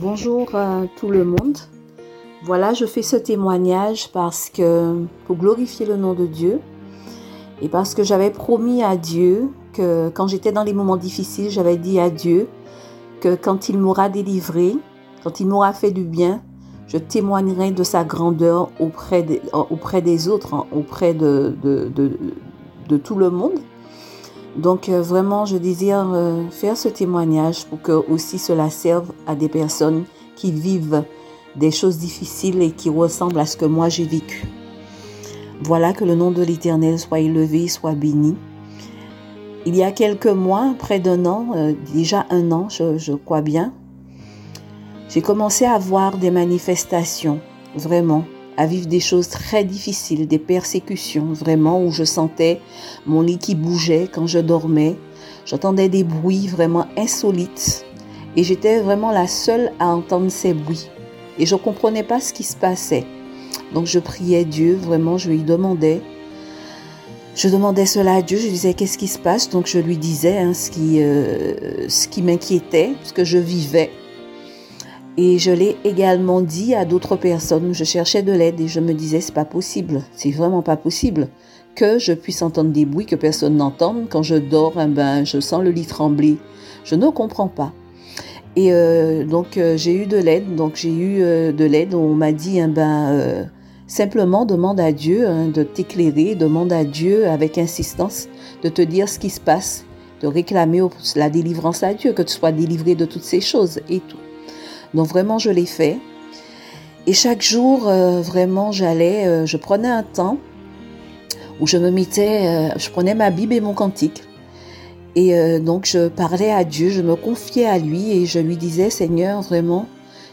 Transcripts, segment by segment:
Bonjour à tout le monde. Voilà, je fais ce témoignage parce que pour glorifier le nom de Dieu et parce que j'avais promis à Dieu que quand j'étais dans les moments difficiles, j'avais dit à Dieu que quand il m'aura délivré, quand il m'aura fait du bien, je témoignerai de sa grandeur auprès, des autres, hein, auprès de tout le monde. Donc euh, vraiment, je désire euh, faire ce témoignage pour que aussi cela serve à des personnes qui vivent des choses difficiles et qui ressemblent à ce que moi j'ai vécu. Voilà que le nom de l'Éternel soit élevé, soit béni. Il y a quelques mois, près d'un an, euh, déjà un an, je, je crois bien, j'ai commencé à voir des manifestations, vraiment, à vivre des choses très difficiles, des persécutions, vraiment, où je sentais mon lit qui bougeait quand je dormais. J'entendais des bruits vraiment insolites et j'étais vraiment la seule à entendre ces bruits. Et je ne comprenais pas ce qui se passait. Donc je priais Dieu, vraiment, je lui demandais. Je demandais cela à Dieu, je disais qu'est-ce qui se passe? Donc je lui disais hein, ce qui, euh, ce qui m'inquiétait, ce que je vivais. Et je l'ai également dit à d'autres personnes. Je cherchais de l'aide et je me disais, c'est pas possible. C'est vraiment pas possible que je puisse entendre des bruits que personne n'entende. Quand je dors, eh ben, je sens le lit trembler. Je ne comprends pas. Et euh, donc, euh, j'ai eu de l'aide. Donc, j'ai eu euh, de l'aide. On m'a dit, eh ben, simplement demande à Dieu hein, de t'éclairer, demande à Dieu avec insistance de te dire ce qui se passe, de réclamer la délivrance à Dieu, que tu sois délivré de toutes ces choses et tout. Donc vraiment, je l'ai fait. Et chaque jour, euh, vraiment, j'allais, euh, je prenais un temps où je me mettais, euh, je prenais ma Bible et mon cantique. Et donc, je parlais à Dieu, je me confiais à lui et je lui disais, Seigneur, vraiment,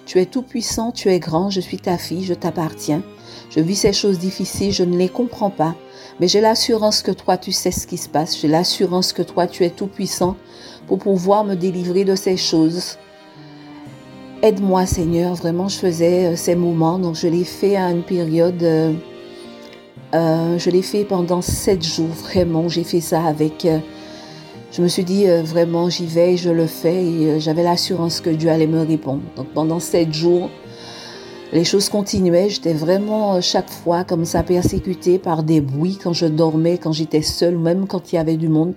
tu es tout puissant, tu es grand, je suis ta fille, je t'appartiens. Je vis ces choses difficiles, je ne les comprends pas. Mais j'ai l'assurance que toi, tu sais ce qui se passe. J'ai l'assurance que toi, tu es tout puissant pour pouvoir me délivrer de ces choses. Aide-moi Seigneur, vraiment je faisais euh, ces moments, donc je l'ai fait à une période, euh, euh, je l'ai fait pendant sept jours, vraiment j'ai fait ça avec, je me suis dit vraiment j'y vais, je le fais et j'avais l'assurance que Dieu allait me répondre. Donc pendant sept jours, les choses continuaient, j'étais vraiment chaque fois comme ça persécutée par des bruits quand je dormais, quand j'étais seule, même quand il y avait du monde,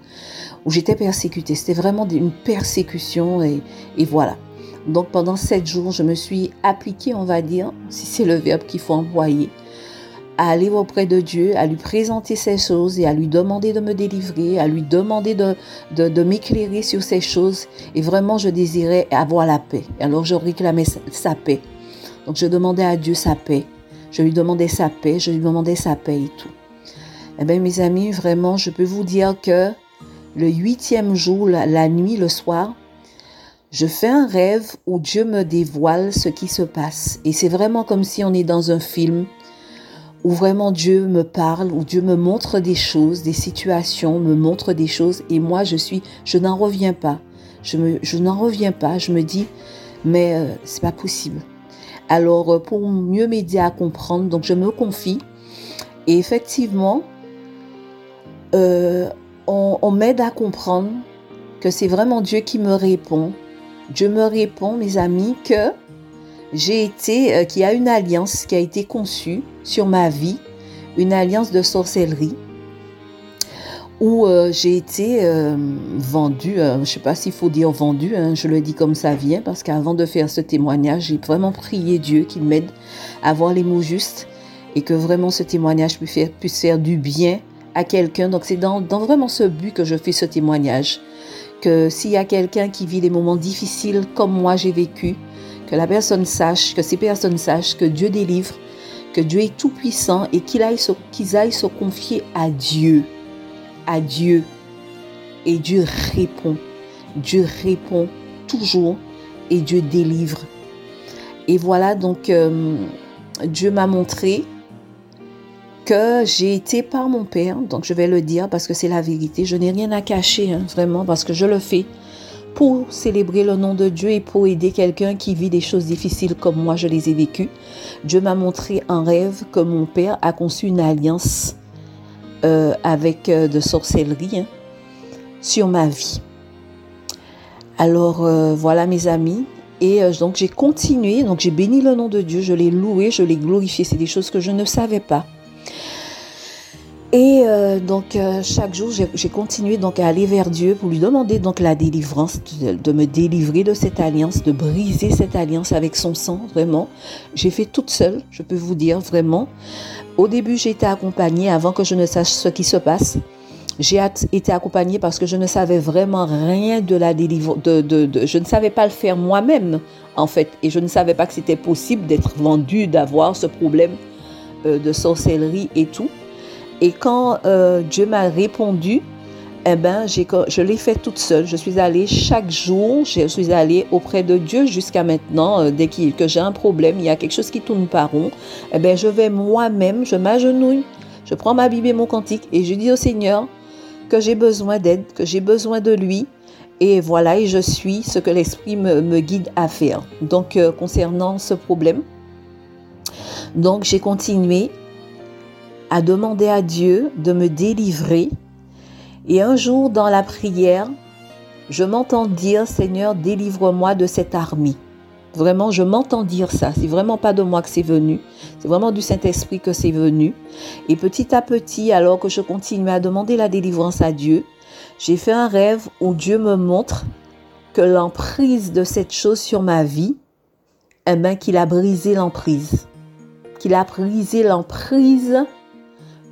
où j'étais persécutée. C'était vraiment une persécution et voilà. Donc pendant sept jours, je me suis appliquée, on va dire, si c'est le verbe qu'il faut employer, à aller auprès de Dieu, à lui présenter ces choses et à lui demander de me délivrer, à lui demander de, de, m'éclairer sur ces choses. Et vraiment, je désirais avoir la paix. Alors je réclamais sa paix. Donc je demandais à Dieu sa paix. Je lui demandais sa paix, je lui demandais sa paix et tout. Eh bien, mes amis, vraiment, je peux vous dire que le huitième jour, la nuit, le soir, je fais un rêve où Dieu me dévoile ce qui se passe. Et c'est vraiment comme si on est dans un film où vraiment Dieu me parle, où Dieu me montre des choses, des situations, me montre des choses. Et moi, je suis, je n'en reviens pas. Je, je n'en reviens pas. Je me dis, mais euh, c'est pas possible. Alors, euh, pour mieux m'aider à comprendre, donc je me confie. Et effectivement, euh, on m'aide à comprendre que c'est vraiment Dieu qui me répond Dieu me répond, mes amis, que j'ai été, euh, qu'il y a une alliance qui a été conçue sur ma vie, une alliance de sorcellerie, où euh, j'ai été euh, vendue, je ne sais pas s'il faut dire vendue, hein, je le dis comme ça vient, parce qu'avant de faire ce témoignage, j'ai vraiment prié Dieu qu'il m'aide à avoir les mots justes et que vraiment ce témoignage puisse faire, du bien à quelqu'un. Donc c'est dans vraiment ce but que je fais ce témoignage que s'il y a quelqu'un qui vit des moments difficiles comme moi j'ai vécu, que la personne sache, que ces personnes sachent que Dieu délivre, que Dieu est tout puissant et qu'ils aillent, se confier à Dieu, à Dieu. Et Dieu répond. Dieu répond toujours et Dieu délivre. Et voilà donc euh, Dieu m'a montré que j'ai été par mon père, donc je vais le dire parce que c'est la vérité, je n'ai rien à cacher, hein, vraiment, parce que je le fais pour célébrer le nom de Dieu et pour aider quelqu'un qui vit des choses difficiles comme moi je les ai vécues. Dieu m'a montré en rêve que mon père a conçu une alliance euh, avec euh, de sorcellerie hein, sur ma vie. Alors euh, voilà mes amis, Et donc j'ai continué, donc j'ai béni le nom de Dieu, je l'ai loué, je l'ai glorifié. C'est des choses que je ne savais pas. Et euh, donc euh, chaque jour, j'ai continué donc à aller vers Dieu pour lui demander donc la délivrance, de, me délivrer de cette alliance, de briser cette alliance avec son sang, vraiment. J'ai fait toute seule, je peux vous dire vraiment. Au début, j'ai été accompagnée avant que je ne sache ce qui se passe. J'ai été accompagnée parce que je ne savais vraiment rien de la délivrance. Je ne savais pas le faire moi-même, en fait. Et je ne savais pas que c'était possible d'être vendu, d'avoir ce problème euh, de sorcellerie et tout. Et quand euh, Dieu m'a répondu, eh ben, je l'ai fait toute seule. Je suis allée chaque jour, je suis allée auprès de Dieu jusqu'à maintenant. Euh, dès que j'ai un problème, il y a quelque chose qui tourne pas rond, eh ben, je vais moi-même, je m'agenouille, je prends ma Bible et mon cantique et je dis au Seigneur que j'ai besoin d'aide, que j'ai besoin de lui. Et voilà, et je suis ce que l'Esprit me, guide à faire. Donc, euh, concernant ce problème, donc j'ai continué à demander à Dieu de me délivrer. Et un jour, dans la prière, je m'entends dire, Seigneur, délivre-moi de cette armée. Vraiment, je m'entends dire ça. C'est vraiment pas de moi que c'est venu. C'est vraiment du Saint-Esprit que c'est venu. Et petit à petit, alors que je continuais à demander la délivrance à Dieu, j'ai fait un rêve où Dieu me montre que l'emprise de cette chose sur ma vie, eh bien, qu'il a brisé l'emprise. Qu'il a brisé l'emprise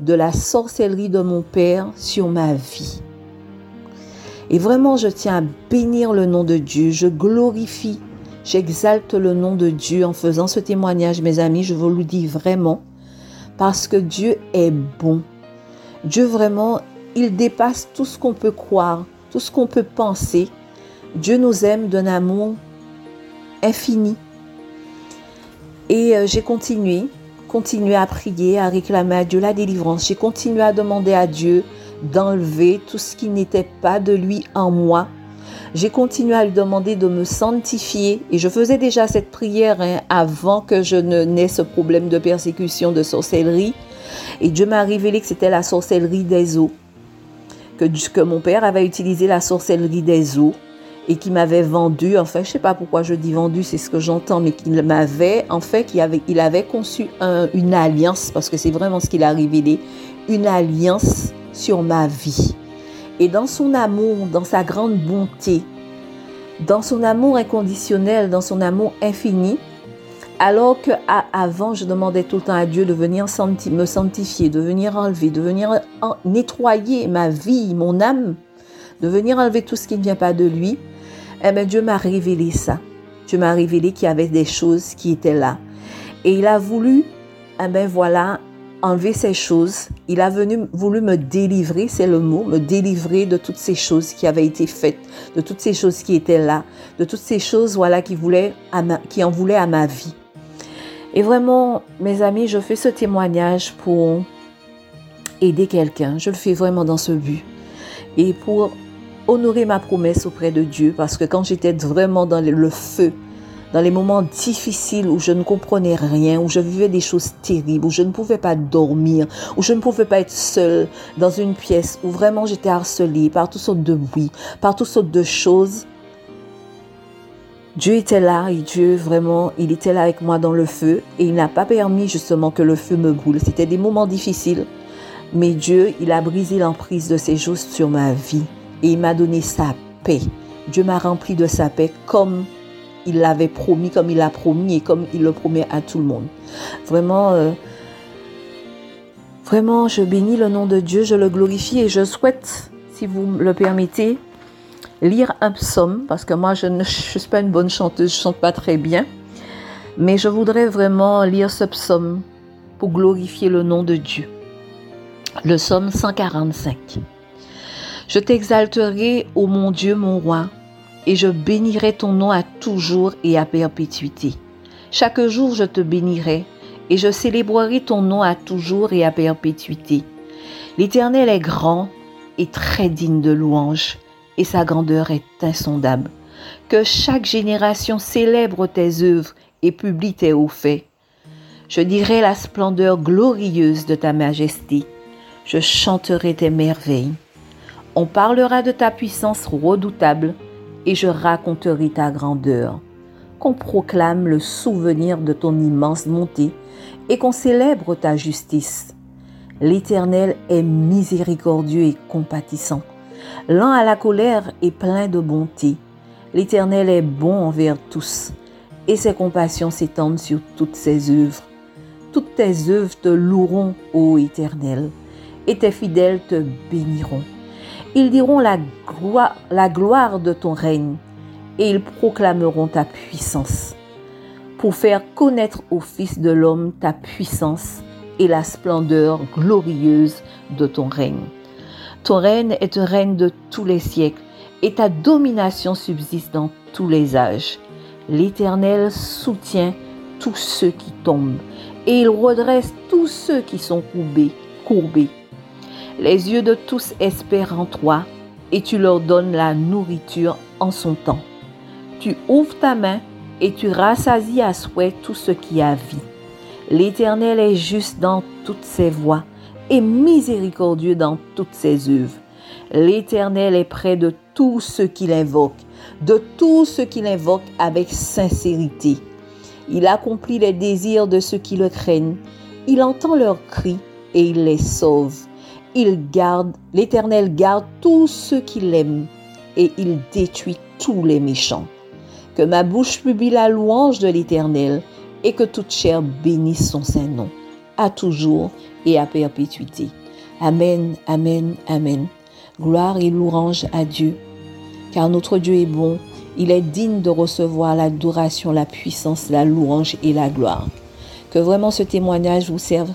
de la sorcellerie de mon Père sur ma vie. Et vraiment, je tiens à bénir le nom de Dieu. Je glorifie, j'exalte le nom de Dieu en faisant ce témoignage, mes amis. Je vous le dis vraiment. Parce que Dieu est bon. Dieu vraiment, il dépasse tout ce qu'on peut croire, tout ce qu'on peut penser. Dieu nous aime d'un amour infini. Et euh, j'ai continué continué à prier, à réclamer à Dieu la délivrance. J'ai continué à demander à Dieu d'enlever tout ce qui n'était pas de lui en moi. J'ai continué à lui demander de me sanctifier et je faisais déjà cette prière hein, avant que je ne n'ai ce problème de persécution, de sorcellerie. Et Dieu m'a révélé que c'était la sorcellerie des eaux, que, que mon père avait utilisé la sorcellerie des eaux et qui m'avait vendu, enfin je sais pas pourquoi je dis vendu, c'est ce que j'entends, mais qu'il m'avait, en fait, qu'il avait, il avait conçu une alliance, parce que c'est vraiment ce qu'il a révélé, une alliance sur ma vie. Et dans son amour, dans sa grande bonté, dans son amour inconditionnel, dans son amour infini, alors que avant je demandais tout le temps à Dieu de venir me sanctifier, de venir enlever, de venir nettoyer ma vie, mon âme, de venir enlever tout ce qui ne vient pas de lui, eh bien, Dieu m'a révélé ça. Dieu m'a révélé qu'il y avait des choses qui étaient là. Et il a voulu, eh bien voilà, enlever ces choses. Il a venu, voulu me délivrer, c'est le mot, me délivrer de toutes ces choses qui avaient été faites, de toutes ces choses qui étaient là, de toutes ces choses, voilà, qui, voulaient qui en voulaient à ma vie. Et vraiment, mes amis, je fais ce témoignage pour aider quelqu'un. Je le fais vraiment dans ce but. Et pour honorer ma promesse auprès de Dieu parce que quand j'étais vraiment dans le feu, dans les moments difficiles où je ne comprenais rien, où je vivais des choses terribles, où je ne pouvais pas dormir, où je ne pouvais pas être seule dans une pièce, où vraiment j'étais harcelée par toutes sortes de bruits, par toutes sortes de choses, Dieu était là et Dieu vraiment, il était là avec moi dans le feu et il n'a pas permis justement que le feu me brûle. C'était des moments difficiles, mais Dieu, il a brisé l'emprise de ces choses sur ma vie et il m'a donné sa paix. Dieu m'a rempli de sa paix comme il l'avait promis, comme il l'a promis et comme il le promet à tout le monde. Vraiment, euh, vraiment, je bénis le nom de Dieu, je le glorifie et je souhaite, si vous me le permettez, lire un psaume parce que moi, je ne suis pas une bonne chanteuse, je chante pas très bien, mais je voudrais vraiment lire ce psaume pour glorifier le nom de Dieu. Le psaume 145. Je t'exalterai, ô mon Dieu, mon roi, et je bénirai ton nom à toujours et à perpétuité. Chaque jour je te bénirai, et je célébrerai ton nom à toujours et à perpétuité. L'Éternel est grand et très digne de louange, et sa grandeur est insondable. Que chaque génération célèbre tes œuvres et publie tes hauts faits. Je dirai la splendeur glorieuse de ta majesté. Je chanterai tes merveilles. On parlera de ta puissance redoutable et je raconterai ta grandeur. qu'on proclame le souvenir de ton immense bonté et qu'on célèbre ta justice. L'Éternel est miséricordieux et compatissant, lent à la colère et plein de bonté. L'Éternel est bon envers tous, et ses compassions s'étendent sur toutes ses œuvres. Toutes tes œuvres te loueront, ô Éternel, et tes fidèles te béniront. Ils diront la gloire, de ton règne, et ils proclameront ta puissance, pour faire connaître au Fils de l'homme ta puissance et la splendeur glorieuse de ton règne. Ton règne est un règne de tous les siècles, et ta domination subsiste dans tous les âges. L'Éternel soutient tous ceux qui tombent, et il redresse tous ceux qui sont courbés. Les yeux de tous espèrent en toi, et tu leur donnes la nourriture en son temps. Tu ouvres ta main et tu rassasies à souhait tout ce qui a vie. L'Éternel est juste dans toutes ses voies et miséricordieux dans toutes ses œuvres. L'Éternel est près de tous ceux qui l'invoquent, de tous ceux qui l'invoquent avec sincérité. Il accomplit les désirs de ceux qui le craignent. Il entend leurs cris et il les sauve. Il garde, l'Éternel garde tous ceux qui l'aiment et il détruit tous les méchants. Que ma bouche publie la louange de l'Éternel et que toute chair bénisse son saint nom, à toujours et à perpétuité. Amen, amen, amen. Gloire et louange à Dieu, car notre Dieu est bon, il est digne de recevoir l'adoration, la puissance, la louange et la gloire. Que vraiment ce témoignage vous serve,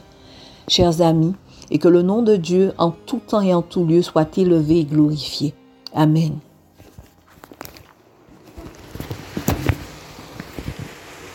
chers amis, et que le nom de Dieu en tout temps et en tout lieu soit élevé et glorifié. Amen.